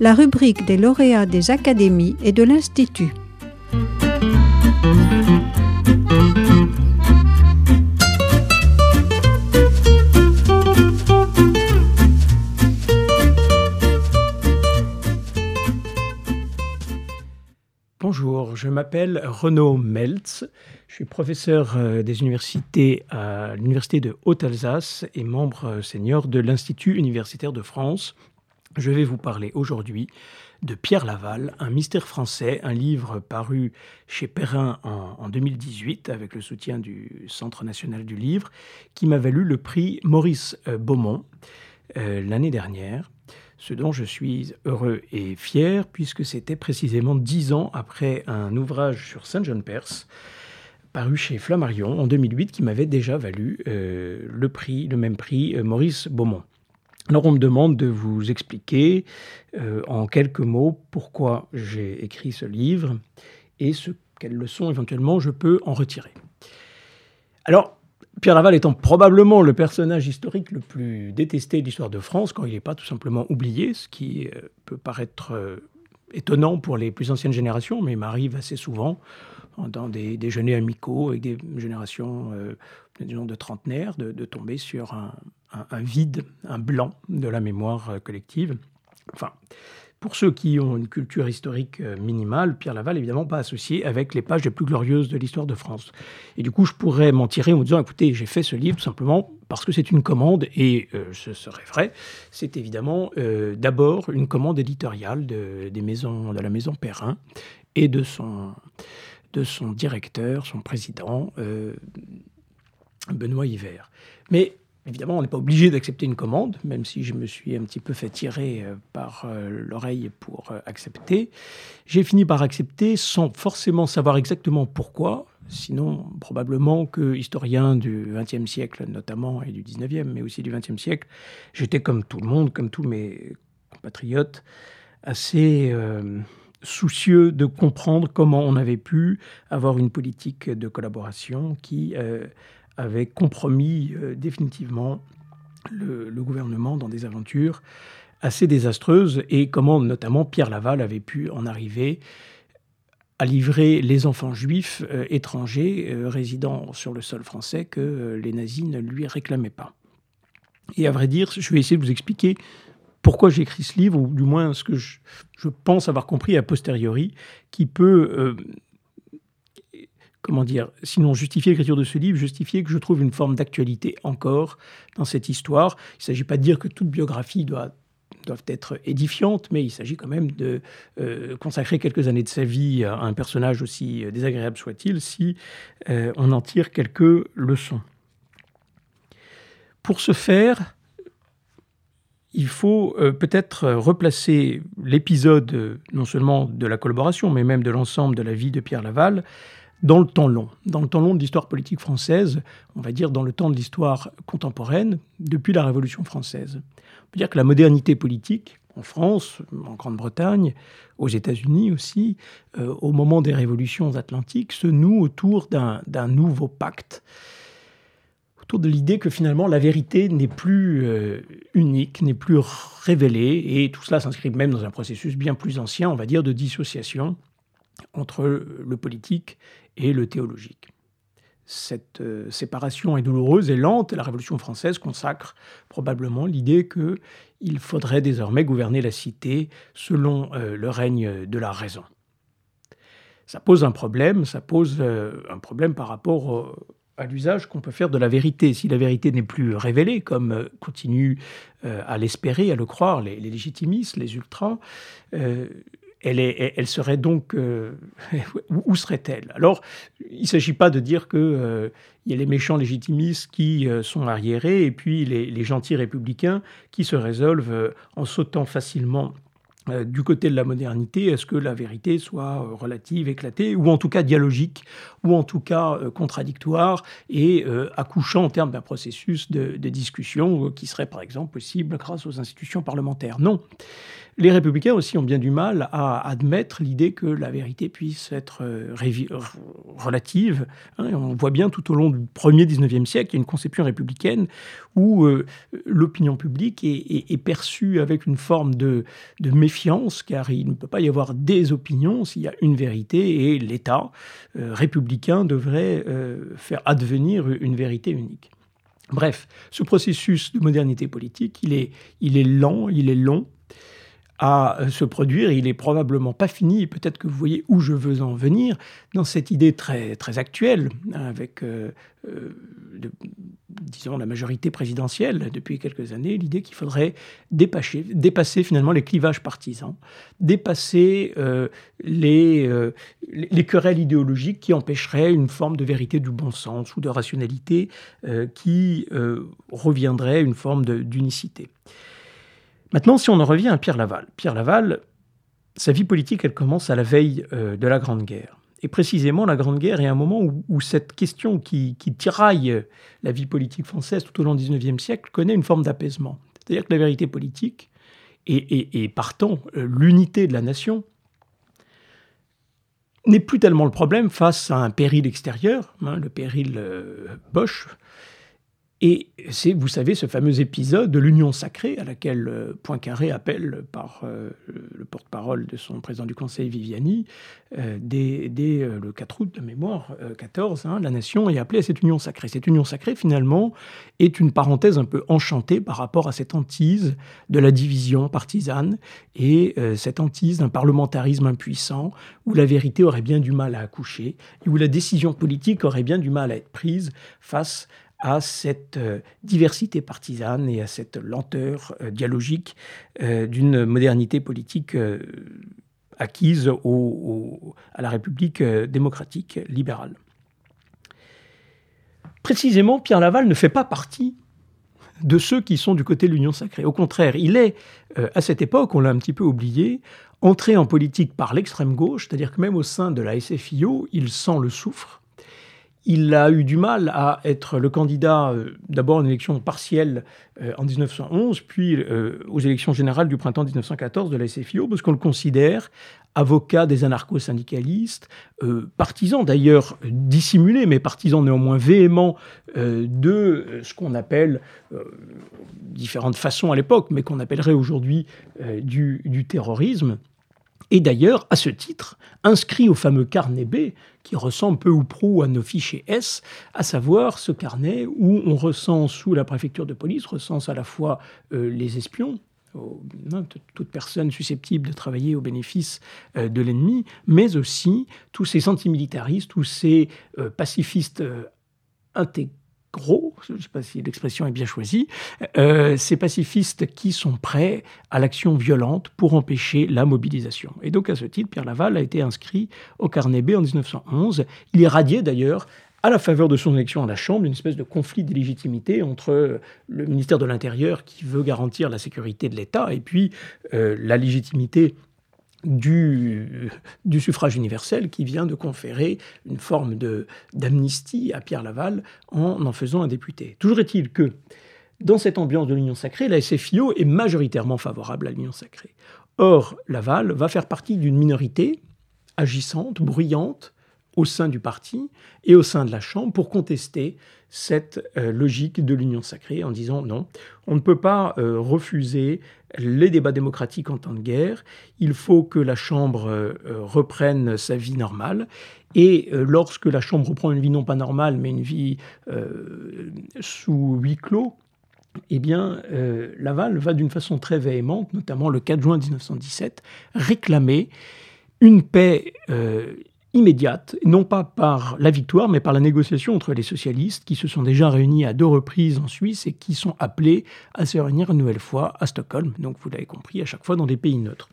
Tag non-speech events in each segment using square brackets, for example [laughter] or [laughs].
la rubrique des lauréats des académies et de l'Institut. Bonjour, je m'appelle Renaud Meltz. Je suis professeur euh, des universités à l'Université de Haute-Alsace et membre euh, senior de l'Institut universitaire de France. Je vais vous parler aujourd'hui de Pierre Laval, Un mystère français, un livre paru chez Perrin en, 2018 avec le soutien du Centre national du livre, qui m'a valu le prix Maurice euh, Beaumont l'année dernière ce dont je suis heureux et fier, puisque c'était précisément dix ans après un ouvrage sur Saint-Jean-Perse, paru chez Flammarion en 2008, qui m'avait déjà valu euh, le même prix euh, Maurice Beaumont. Alors on me demande de vous expliquer euh, en quelques mots pourquoi j'ai écrit ce livre et ce, quelles leçons éventuellement je peux en retirer. Alors Pierre Laval étant probablement le personnage historique le plus détesté de l'histoire de France, quand il n'est pas tout simplement oublié, ce qui euh, peut paraître euh, étonnant pour les plus anciennes générations, mais m'arrive assez souvent dans des déjeuners amicaux avec des générations de trentenaires, de, tomber sur un, un, vide, un blanc de la mémoire collective. Enfin, pour ceux qui ont une culture historique euh, minimale, Pierre Laval, évidemment, pas associé avec les pages les plus glorieuses de l'histoire de France. Et du coup, je pourrais m'en tirer en me disant, écoutez, j'ai fait ce livre tout simplement parce que c'est une commande, et euh, ce serait vrai. C'est évidemment euh, d'abord une commande éditoriale de, des maisons, de la maison Perrin et de son, de son directeur, son président, Benoît Hiver. Mais Évidemment, on n'est pas obligé d'accepter une commande, même si je me suis un petit peu fait tirer euh, par euh, l'oreille pour euh, accepter. J'ai fini par accepter sans forcément savoir exactement pourquoi, sinon probablement que historien du XXe siècle notamment et du XIXe, mais aussi du XXe siècle, j'étais comme tout le monde, comme tous mes compatriotes, assez soucieux de comprendre comment on avait pu avoir une politique de collaboration qui avait compromis euh, définitivement le, gouvernement dans des aventures assez désastreuses et comment notamment Pierre Laval avait pu en arriver à livrer les enfants juifs euh, étrangers euh, résidant sur le sol français que les nazis ne lui réclamaient pas. Et à vrai dire, je vais essayer de vous expliquer pourquoi j'ai écrit ce livre, ou du moins ce que je, pense avoir compris a posteriori, qui peut comment dire, sinon justifier l'écriture de ce livre, justifier que je trouve une forme d'actualité encore dans cette histoire. Il ne s'agit pas de dire que toute biographie doit être édifiantes, mais il s'agit quand même de euh, consacrer quelques années de sa vie à un personnage aussi désagréable soit-il, si euh, on en tire quelques leçons. Pour ce faire, il faut euh, peut-être replacer l'épisode non seulement de la collaboration, mais même de l'ensemble de la vie de Pierre Laval dans le temps long, dans le temps long de l'histoire politique française, on va dire dans le temps de l'histoire contemporaine, depuis la Révolution française. On peut dire que la modernité politique, en France, en Grande-Bretagne, aux États-Unis aussi, euh, au moment des révolutions atlantiques, se noue autour d'un nouveau pacte, autour de l'idée que finalement la vérité n'est plus euh, unique, n'est plus révélée, et tout cela s'inscrit même dans un processus bien plus ancien, on va dire, de dissociation entre le politique et le théologique. Cette euh, séparation est douloureuse et lente. La Révolution française consacre probablement l'idée qu'il faudrait désormais gouverner la cité selon euh, le règne de la raison. Ça pose un problème, ça pose euh, un problème par rapport à l'usage qu'on peut faire de la vérité. Si la vérité n'est plus révélée, comme continuent à l'espérer, à le croire les, les légitimistes, les ultras, elle, serait donc... Euh, [laughs] où serait-elle? Alors, il ne s'agit pas de dire qu'il euh, y a les méchants légitimistes qui euh, sont arriérés et puis les, gentils républicains qui se résolvent en sautant facilement du côté de la modernité, est-ce que la vérité soit relative, éclatée, ou en tout cas dialogique, ou en tout cas contradictoire, et accouchant en termes d'un processus de, de discussion qui serait par exemple possible grâce aux institutions parlementaires Non. Les républicains aussi ont bien du mal à admettre l'idée que la vérité puisse être euh, relative. Hein. on voit bien tout au long du premier 19e siècle, il y a une conception républicaine où euh, l'opinion publique est, perçue avec une forme de, méfiance, car il ne peut pas y avoir des opinions s'il y a une vérité, et l'État euh, républicain devrait faire advenir une vérité unique. Bref, ce processus de modernité politique, il est lent, il est long, à euh, se produire. Il est probablement pas fini. Peut-être que vous voyez où je veux en venir dans cette idée très très actuelle avec, euh, euh, disons, la majorité présidentielle depuis quelques années, l'idée qu'il faudrait dépasser, finalement les clivages partisans, dépasser les, les querelles idéologiques qui empêcheraient une forme de vérité du bon sens ou de rationalité qui reviendrait une forme d'unicité. Maintenant, si on en revient à Pierre Laval. Pierre Laval, sa vie politique, elle commence à la veille euh, de la Grande Guerre. Et précisément, la Grande Guerre est un moment où, cette question qui, tiraille la vie politique française tout au long du XIXe siècle connaît une forme d'apaisement. C'est-à-dire que la vérité politique, et, partant euh, l'unité de la nation, n'est plus tellement le problème face à un péril extérieur, hein, le péril euh, Bosch, et c'est, vous savez, ce fameux épisode de l'union sacrée à laquelle euh, Poincaré appelle par euh, le porte-parole de son président du Conseil, Viviani, euh, dès, le 4 août de mémoire 14, hein, la nation est appelée à cette union sacrée. Cette union sacrée, finalement, est une parenthèse un peu enchantée par rapport à cette hantise de la division partisane et cette hantise d'un parlementarisme impuissant où la vérité aurait bien du mal à accoucher et où la décision politique aurait bien du mal à être prise face à cette euh, diversité partisane et à cette lenteur euh, dialogique euh, d'une modernité politique acquise à la République démocratique libérale. Précisément, Pierre Laval ne fait pas partie de ceux qui sont du côté de l'Union sacrée. Au contraire, il est, à cette époque, on l'a un petit peu oublié, entré en politique par l'extrême gauche, c'est-à-dire que même au sein de la SFIO, il sent le souffre, il a eu du mal à être le candidat euh, d'abord une élection partielle euh, en 1911, puis euh, aux élections générales du printemps 1914 de la SFIO, parce qu'on le considère avocat des anarcho-syndicalistes, partisan d'ailleurs dissimulé, mais partisan néanmoins véhément de ce qu'on appelle, différentes façons à l'époque, mais qu'on appellerait aujourd'hui du terrorisme. Et d'ailleurs, à ce titre, inscrit au fameux carnet B, qui ressemble peu ou prou à nos fichiers S, à savoir ce carnet où on recense sous la préfecture de police, recense à la fois euh, les espions, toute personne susceptible de travailler au bénéfice euh, de l'ennemi, mais aussi tous ces antimilitaristes, tous ces euh, pacifistes intégrés gros, je ne sais pas si l'expression est bien choisie, euh, ces pacifistes qui sont prêts à l'action violente pour empêcher la mobilisation. Et donc à ce titre, Pierre Laval a été inscrit au carnet B en 1911. Il est radié d'ailleurs à la faveur de son élection à la Chambre, une espèce de conflit de légitimité entre le ministère de l'Intérieur qui veut garantir la sécurité de l'État et puis euh, la légitimité du, du, suffrage universel qui vient de conférer une forme d'amnistie à Pierre Laval en en faisant un député. Toujours est-il que dans cette ambiance de l'Union sacrée, la SFIO est majoritairement favorable à l'Union sacrée. Or, Laval va faire partie d'une minorité agissante, bruyante, au sein du parti et au sein de la Chambre pour contester cette euh, logique de l'union sacrée en disant non, on ne peut pas euh, refuser les débats démocratiques en temps de guerre, il faut que la Chambre euh, reprenne sa vie normale, et lorsque la Chambre reprend une vie non pas normale, mais une vie sous huis clos, eh bien, Laval va d'une façon très véhémente, notamment le 4 juin 1917, réclamer une paix immédiate, non pas par la victoire, mais par la négociation entre les socialistes qui se sont déjà réunis à deux reprises en Suisse et qui sont appelés à se réunir une nouvelle fois à Stockholm. Donc vous l'avez compris, à chaque fois dans des pays neutres.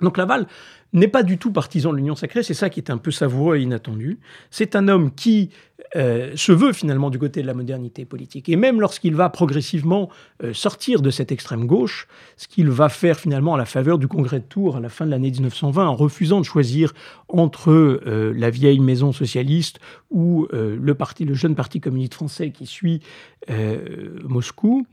Donc Laval n'est pas du tout partisan de l'union sacrée, c'est ça qui est un peu savoureux et inattendu. C'est un homme qui euh, se veut finalement du côté de la modernité politique. Et même lorsqu'il va progressivement euh, sortir de cette extrême gauche, ce qu'il va faire finalement à la faveur du congrès de Tours à la fin de l'année 1920, en refusant de choisir entre euh, la vieille maison socialiste ou le, parti, le jeune parti communiste français qui suit Moscou,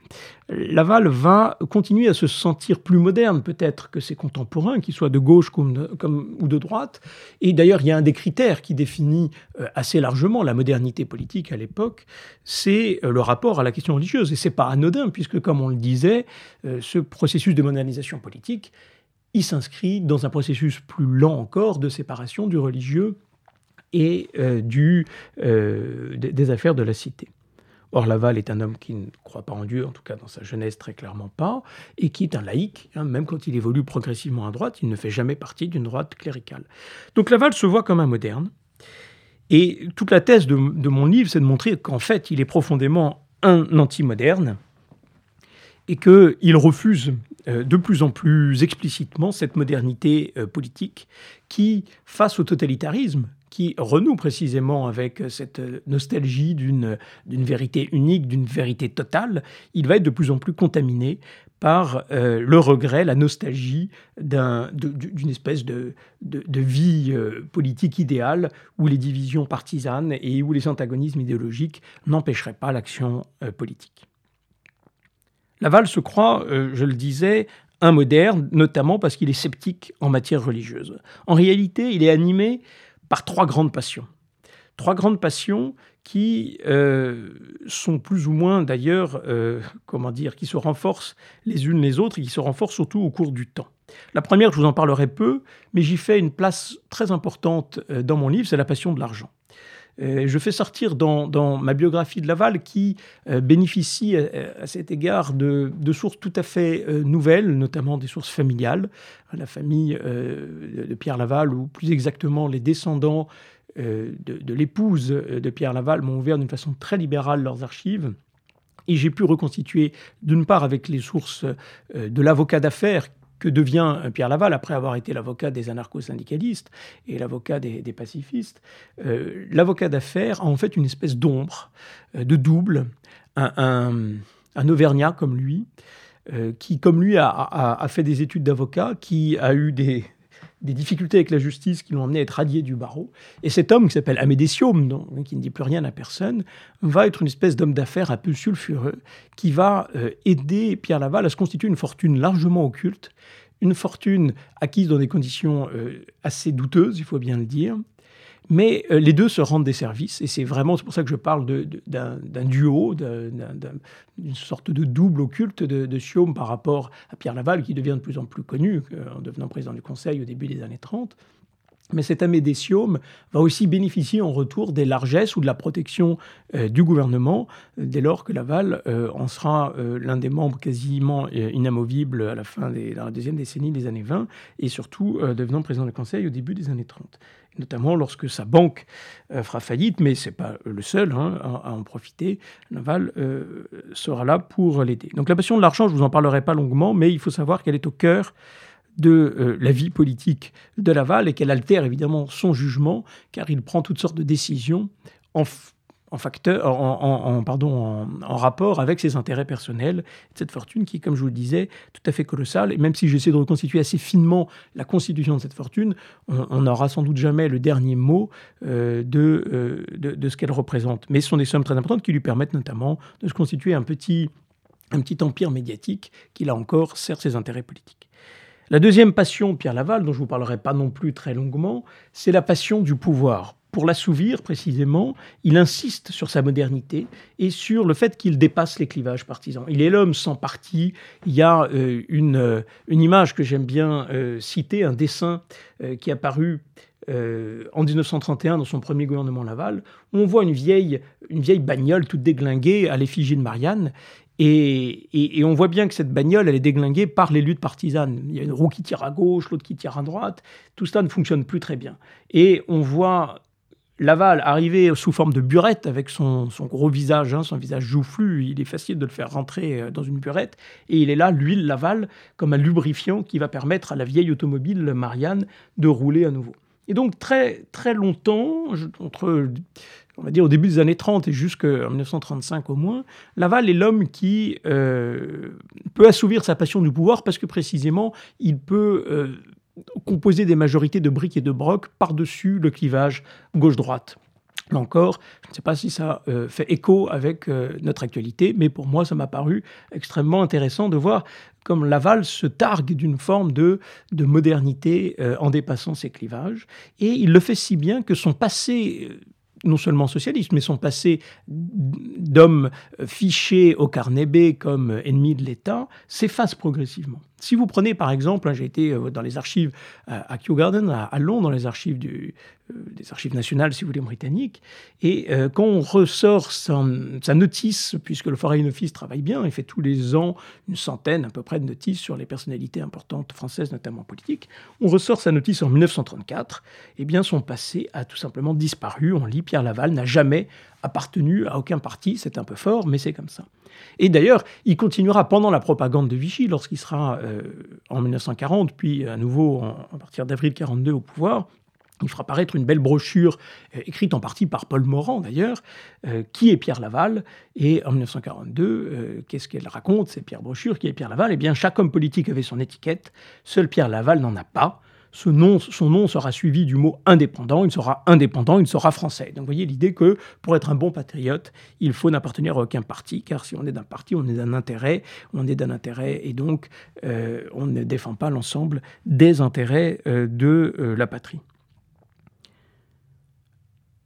Laval va continuer à se sentir plus moderne peut-être que ses contemporains, qu'ils soient de gauche comme ou de droite. Et d'ailleurs, il y a un des critères qui définit assez largement la modernité politique à l'époque, c'est euh, le rapport à la question religieuse. Et c'est pas anodin, puisque, comme on le disait, euh, ce processus de modernisation politique, il s'inscrit dans un processus plus lent encore de séparation du religieux et euh, des affaires de la cité. Or, Laval est un homme qui ne croit pas en Dieu, en tout cas dans sa jeunesse très clairement pas, et qui est un laïc, hein, même quand il évolue progressivement à droite, il ne fait jamais partie d'une droite cléricale. Donc Laval se voit comme un moderne, et toute la thèse de, mon livre, c'est de montrer qu'en fait, il est profondément un anti-moderne et qu'il refuse euh, de plus en plus explicitement cette modernité euh, politique qui, face au totalitarisme, qui renoue précisément avec cette nostalgie d'une vérité unique, d'une vérité totale, il va être de plus en plus contaminé par euh, le regret, la nostalgie d'une espèce de, vie euh, politique idéale où les divisions partisanes et où les antagonismes idéologiques n'empêcheraient pas l'action euh, politique. Laval se croit, je le disais, un moderne, notamment parce qu'il est sceptique en matière religieuse. En réalité, il est animé par trois grandes passions. Trois grandes passions qui euh, sont plus ou moins d'ailleurs, euh, comment dire, qui se renforcent les unes les autres et qui se renforcent surtout au cours du temps. La première, je vous en parlerai peu, mais j'y fais une place très importante euh, dans mon livre, c'est la passion de l'argent. Je fais sortir dans, ma biographie de Laval, qui bénéficie à, cet égard de, sources tout à fait nouvelles, notamment des sources familiales. La famille de Pierre Laval, ou plus exactement les descendants euh, de, l'épouse de Pierre Laval m'ont ouvert d'une façon très libérale leurs archives. Et j'ai pu reconstituer, d'une part, avec les sources euh, de l'avocat d'affaires que devient Pierre Laval après avoir été l'avocat des anarcho-syndicalistes et l'avocat des, pacifistes, euh, l'avocat d'affaires a en fait une espèce d'ombre, de double, un, Auvergnat comme lui, qui comme lui a fait des études d'avocat, qui a eu des, des difficultés avec la justice qui l'ont amené à être radié du barreau. Et cet homme qui s'appelle Amédée qui ne dit plus rien à personne, va être une espèce d'homme d'affaires un peu sulfureux qui va euh, aider Pierre Laval à se constituer une fortune largement occulte, une fortune acquise dans des conditions euh, assez douteuses, il faut bien le dire, mais euh, les deux se rendent des services, et c'est vraiment pour ça que je parle d'un duo, d'une sorte de double occulte de, de par rapport à Pierre Laval, qui devient de plus en plus connu en devenant président du Conseil au début des années 30. Mais cet Amédée va aussi bénéficier en retour des largesses ou de la protection euh, du gouvernement, dès lors que Laval euh, en sera l'un des membres quasiment inamovibles à la fin de la deuxième décennie des années 20, et surtout devenant président du Conseil au début des années 30 notamment lorsque sa banque euh, fera faillite, mais ce n'est pas le seul hein, à, en profiter. Laval euh, sera là pour l'aider. Donc la passion de l'argent, je ne vous en parlerai pas longuement, mais il faut savoir qu'elle est au cœur de euh, la vie politique de Laval et qu'elle altère évidemment son jugement, car il prend toutes sortes de décisions en, en, facteur, pardon, en, rapport avec ses intérêts personnels, cette fortune qui comme je vous le disais, tout à fait colossale. Et même si j'essaie de reconstituer assez finement la constitution de cette fortune, on n'aura sans doute jamais le dernier mot euh, euh, de, de, ce qu'elle représente. Mais ce sont des sommes très importantes qui lui permettent notamment de se constituer un petit, un petit empire médiatique qui, là encore, sert ses intérêts politiques. La deuxième passion, Pierre Laval, dont je ne vous parlerai pas non plus très longuement, c'est la passion du pouvoir pour l'assouvir précisément, il insiste sur sa modernité et sur le fait qu'il dépasse les clivages partisans. Il est l'homme sans parti. Il y a euh, une, euh, une, image que j'aime bien euh, citer, un dessin qui est apparu en 1931 dans son premier gouvernement Laval, on voit une vieille, une vieille bagnole toute déglinguée à l'effigie de Marianne. Et, et, on voit bien que cette bagnole, elle est déglinguée par les luttes partisanes. Il y a une roue qui tire à gauche, l'autre qui tire à droite. Tout cela ne fonctionne plus très bien. Et on voit Laval arrivé sous forme de burette avec son, gros visage, hein, son visage joufflu, il est facile de le faire rentrer euh, dans une burette, et il est là, l'huile Laval, comme un lubrifiant qui va permettre à la vieille automobile Marianne de rouler à nouveau. Et donc très très longtemps, entre on va dire au début des années 30 et jusqu'en 1935 au moins, Laval est l'homme qui euh, peut assouvir sa passion du pouvoir parce que précisément il peut euh, composer des majorités de briques et de brocs par-dessus le clivage gauche-droite. Là encore, je ne sais pas si ça euh, fait écho avec euh, notre actualité, mais pour moi, ça m'a paru extrêmement intéressant de voir comme Laval se targue d'une forme de, de modernité euh, en dépassant ses clivages. Et il le fait si bien que son passé non seulement socialiste, mais son passé d'homme fiché au carnet comme ennemi de l'État s'efface progressivement. Si vous prenez par exemple, hein, j'ai été dans les archives à Kew Garden, à Londres, dans les archives euh, des archives nationales, si vous voulez, britanniques. Et euh, quand on ressort sa, notice, puisque le Foreign Office travaille bien, il fait tous les ans une centaine à peu près de notices sur les personnalités importantes françaises, notamment politiques, on ressort sa notice en 1934, eh bien son passé a tout simplement disparu. On lit Pierre Laval n'a jamais appartenu à aucun parti, c'est un peu fort, mais c'est comme ça. Et d'ailleurs, il continuera pendant la propagande de Vichy, lorsqu'il sera euh, en 1940, puis à nouveau à partir d'avril 1942 au pouvoir, il fera paraître une belle brochure, euh, écrite en partie par Paul Morand d'ailleurs, euh, qui est Pierre Laval. Et en 1942, euh, qu'est-ce qu'elle raconte, cette Pierre brochure, qui est Pierre Laval? Eh bien, chaque homme politique avait son étiquette, seul Pierre Laval n'en a pas. Son nom sera suivi du mot indépendant, il sera indépendant, il sera français. Donc vous voyez l'idée que pour être un bon patriote, il faut n'appartenir à aucun parti, car si on est d'un parti, on est d'un intérêt, on est d'un intérêt, et donc on ne défend pas l'ensemble des intérêts de la patrie.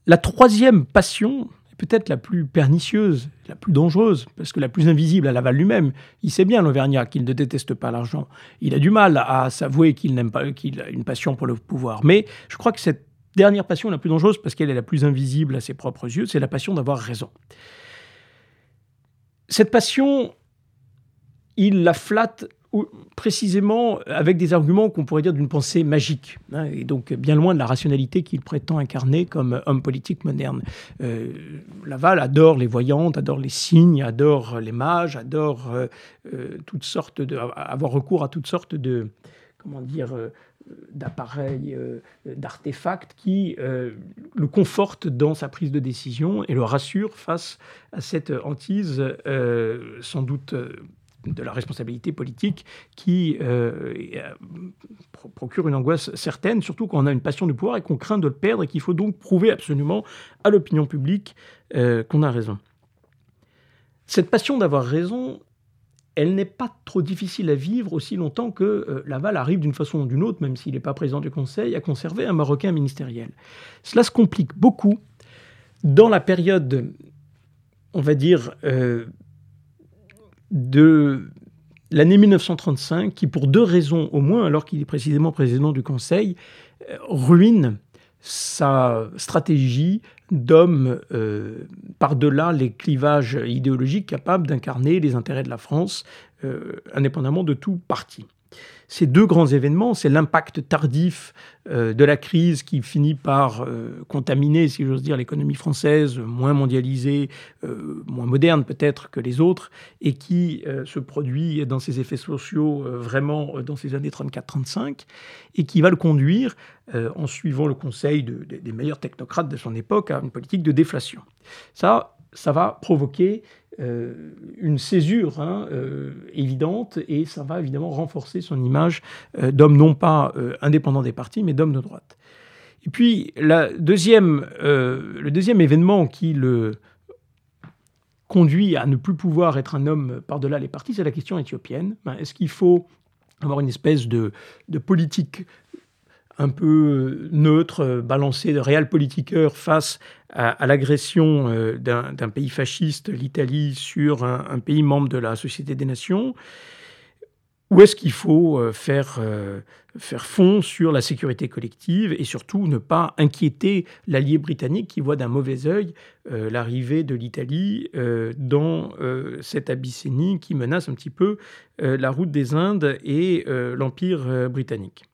La troisième passion, peut-être la plus pernicieuse, la plus dangereuse, parce que la plus invisible à Laval lui-même. Il sait bien, l'Auvergnat, qu'il ne déteste pas l'argent. Il a du mal à s'avouer qu'il n'aime pas, qu'il a une passion pour le pouvoir. Mais je crois que cette dernière passion la plus dangereuse, parce qu'elle est la plus invisible à ses propres yeux, c'est la passion d'avoir raison. Cette passion, il la flatte précisément avec des arguments qu'on pourrait dire d'une pensée magique, hein, et donc bien loin de la rationalité qu'il prétend incarner comme homme politique moderne. Euh, Laval adore les voyantes, adore les signes, adore les mages, adore euh, euh, toutes sortes de, avoir recours à toutes sortes de, comment dire, d'appareils, d'artefacts qui le confortent dans sa prise de décision et le rassurent face à cette hantise sans doute de la responsabilité politique qui euh, euh, procure une angoisse certaine, surtout quand on a une passion du pouvoir et qu'on craint de le perdre et qu'il faut donc prouver absolument à l'opinion publique euh, qu'on a raison. Cette passion d'avoir raison, elle n'est pas trop difficile à vivre aussi longtemps que Laval arrive d'une façon ou d'une autre, même s'il n'est pas président du Conseil, à conserver un Marocain ministériel. Cela se complique beaucoup dans la période, on va dire, de l'année 1935, qui pour deux raisons au moins, alors qu'il est précisément président du Conseil, euh, ruine sa stratégie d'homme euh, par-delà les clivages idéologiques capables d'incarner les intérêts de la France, euh, indépendamment de tout parti. Ces deux grands événements, c'est l'impact tardif euh, de la crise qui finit par euh, contaminer, si j'ose dire, l'économie française, moins mondialisée, euh, moins moderne peut-être que les autres, et qui se produit dans ses effets sociaux vraiment dans ces années 34-35, et qui va le conduire, en suivant le conseil des meilleurs technocrates de son époque, à une politique de déflation. Ça, ça va provoquer euh, une césure hein, euh, évidente et ça va évidemment renforcer son image euh, d'homme non pas indépendant des partis, mais d'homme de droite. Et puis le deuxième événement qui le conduit à ne plus pouvoir être un homme par-delà les partis, c'est la question éthiopienne. Ben, est-ce qu'il faut avoir une espèce de, de politique un peu neutre, balancé de réel politiqueur face à, l'agression euh, d'un pays fasciste, l'Italie, sur un, pays membre de la Société des Nations. Ou est-ce qu'il faut euh, faire, euh, faire fond sur la sécurité collective et surtout ne pas inquiéter l'allié britannique qui voit d'un mauvais œil l'arrivée de l'Italie dans cette Abyssinie qui menace un petit peu la route des Indes et l'Empire britannique?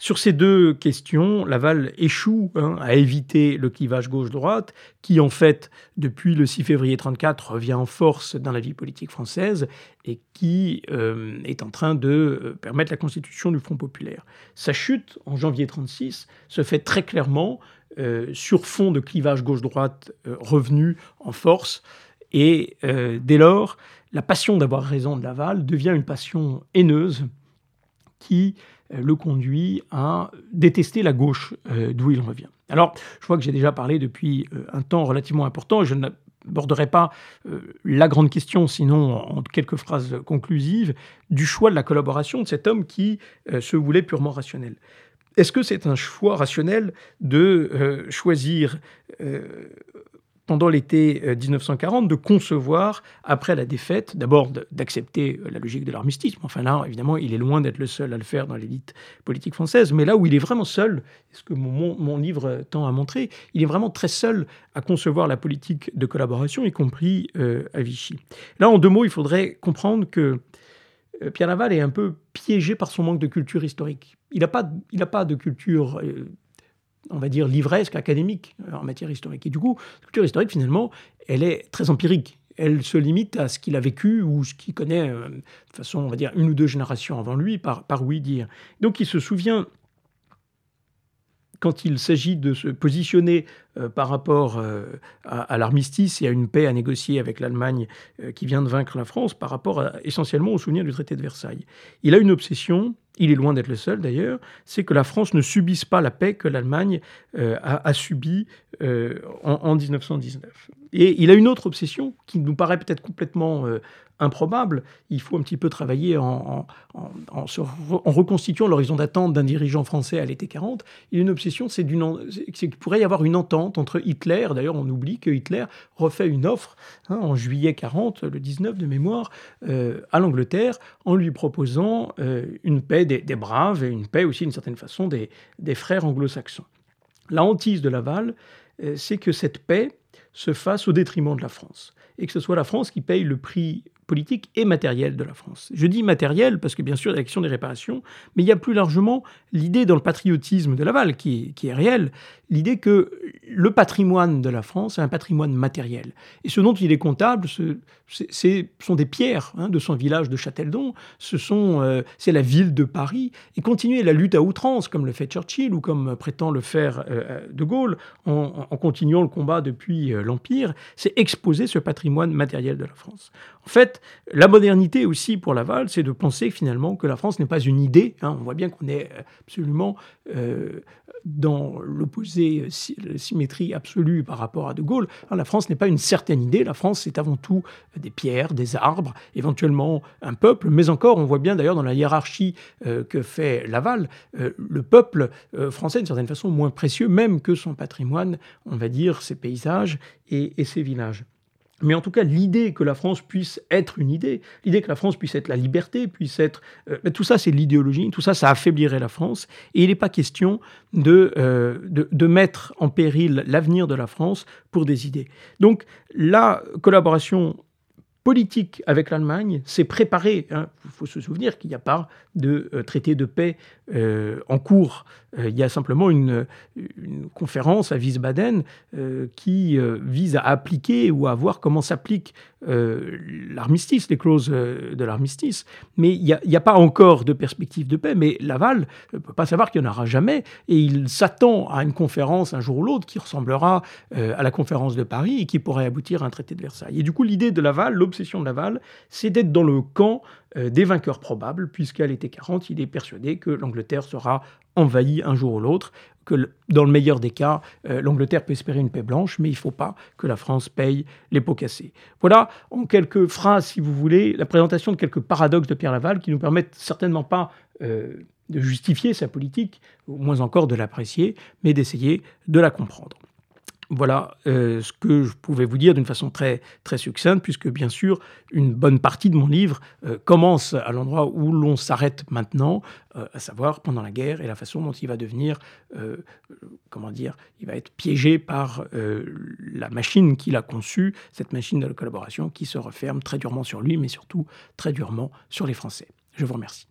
Sur ces deux questions, Laval échoue hein, à éviter le clivage gauche-droite, qui en fait, depuis le 6 février 1934, revient en force dans la vie politique française et qui euh, est en train de euh, permettre la constitution du Front populaire. Sa chute, en janvier 1936, se fait très clairement euh, sur fond de clivage gauche-droite revenu en force. Et dès lors, la passion d'avoir raison de Laval devient une passion haineuse qui le conduit à détester la gauche euh, d'où il revient. Alors, je vois que j'ai déjà parlé depuis euh, un temps relativement important, je n'aborderai pas la grande question, sinon en quelques phrases conclusives, du choix de la collaboration de cet homme qui se voulait purement rationnel. Est-ce que c'est un choix rationnel de choisir pendant l'été 1940 euh, de concevoir, après la défaite, d'abord d'accepter euh, la logique de l'armistice. Enfin là, évidemment, il est loin d'être le seul à le faire dans l'élite politique française, mais là où il est vraiment seul, ce que mon, livre tend à montrer, il est vraiment très seul à concevoir la politique de collaboration, y compris euh, à Vichy. Là, en deux mots, il faudrait comprendre que Pierre Laval est un peu piégé par son manque de culture historique. Il n'a pas, pas de culture on va dire, livresque, académique euh, en matière historique. Et du coup, la culture historique, finalement, elle est très empirique. Elle se limite à ce qu'il a vécu ou ce qu'il connaît euh, de façon, on va dire, une ou deux générations avant lui, par, par oui dire. Donc il se souvient quand il s'agit de se positionner euh, par rapport euh, à, l'armistice et à une paix à négocier avec l'Allemagne euh, qui vient de vaincre la France, par rapport essentiellement au souvenir du traité de Versailles. Il a une obsession, il est loin d'être le seul d'ailleurs, c'est que la France ne subisse pas la paix que l'Allemagne a, subie en, en, 1919. Et il a une autre obsession qui nous paraît peut-être complètement improbable. Il faut un petit peu travailler en, en, reconstituant l'horizon d'attente d'un dirigeant français à l'été 40. Il a une obsession, c'est qu'il pourrait y avoir une entente entre Hitler, d'ailleurs on oublie que Hitler refait une offre hein, en juillet 40, le 19 de mémoire, euh, à l'Angleterre, en lui proposant euh, une paix des, braves et une paix aussi d'une certaine façon des, des frères anglo-saxons. La hantise de Laval, euh, c'est que cette paix se fasse au détriment de la France et que ce soit la France qui paye le prix politique et matériel de la France. Je dis matériel parce que bien sûr il y a la des réparations, mais il y a plus largement l'idée dans le patriotisme de Laval qui, qui est réelle, l'idée que le patrimoine de la France est un patrimoine matériel. Et ce dont il est comptable, ce, sont des pierres hein, de son village de Châteldon, ce sont, euh, c'est la ville de Paris, et continuer la lutte à outrance, comme le fait Churchill ou comme prétend le faire euh, De Gaulle, en, continuant le combat depuis euh, l'Empire, c'est exposer ce patrimoine matériel de la France. En fait, la modernité aussi pour Laval, c'est de penser finalement que la France n'est pas une idée. Hein. On voit bien qu'on est absolument dans l'opposé, la symétrie absolue par rapport à De Gaulle. la France n'est pas une certaine idée, la France c'est avant tout des pierres, des arbres, éventuellement un peuple, mais encore on voit bien d'ailleurs dans la hiérarchie euh, que fait Laval, euh, le peuple euh, français d'une certaine façon moins précieux même que son patrimoine, on va dire ses paysages et ses villages. Mais en tout cas, l'idée que la France puisse être une idée, l'idée que la France puisse être la liberté, puisse être... Euh, tout ça, c'est l'idéologie, tout ça, ça affaiblirait la France. Et il n'est pas question de, euh, de, mettre en péril l'avenir de la France pour des idées. Donc, la collaboration politique avec l'Allemagne s'est préparée. Il hein. faut se souvenir qu'il n'y a pas de euh, traité de paix euh, en cours. Euh, il y a simplement une, conférence à Wiesbaden qui vise à appliquer ou à voir comment s'applique l'armistice, les clauses de l'armistice. Mais il n'y a, pas encore de perspective de paix. Mais Laval ne peut pas savoir qu'il n'y en aura jamais. Et il s'attend à une conférence un jour ou l'autre qui ressemblera à la conférence de Paris et qui pourrait aboutir à un traité de Versailles. Et du coup, l'idée de Laval, l'obsession de Laval, c'est d'être dans le camp euh, des vainqueurs probables, puisqu'à l'été 40, il est persuadé que l'Angleterre sera envahie un jour ou l'autre, dans le meilleur des cas, euh, l'Angleterre peut espérer une paix blanche, mais il ne faut pas que la France paye les pots cassés. Voilà, en quelques phrases, si vous voulez, la présentation de quelques paradoxes de Pierre Laval qui nous permettent certainement pas euh, de justifier sa politique, ou moins encore de l'apprécier, mais d'essayer de la comprendre. Voilà euh, ce que je pouvais vous dire d'une façon très, très succincte, puisque bien sûr, une bonne partie de mon livre euh, commence à l'endroit où l'on s'arrête maintenant, euh, à savoir pendant la guerre et la façon dont il va devenir, comment dire, il va être piégé par la machine qu'il a conçue, cette machine de la collaboration qui se referme très durement sur lui, mais surtout très durement sur les Français. Je vous remercie.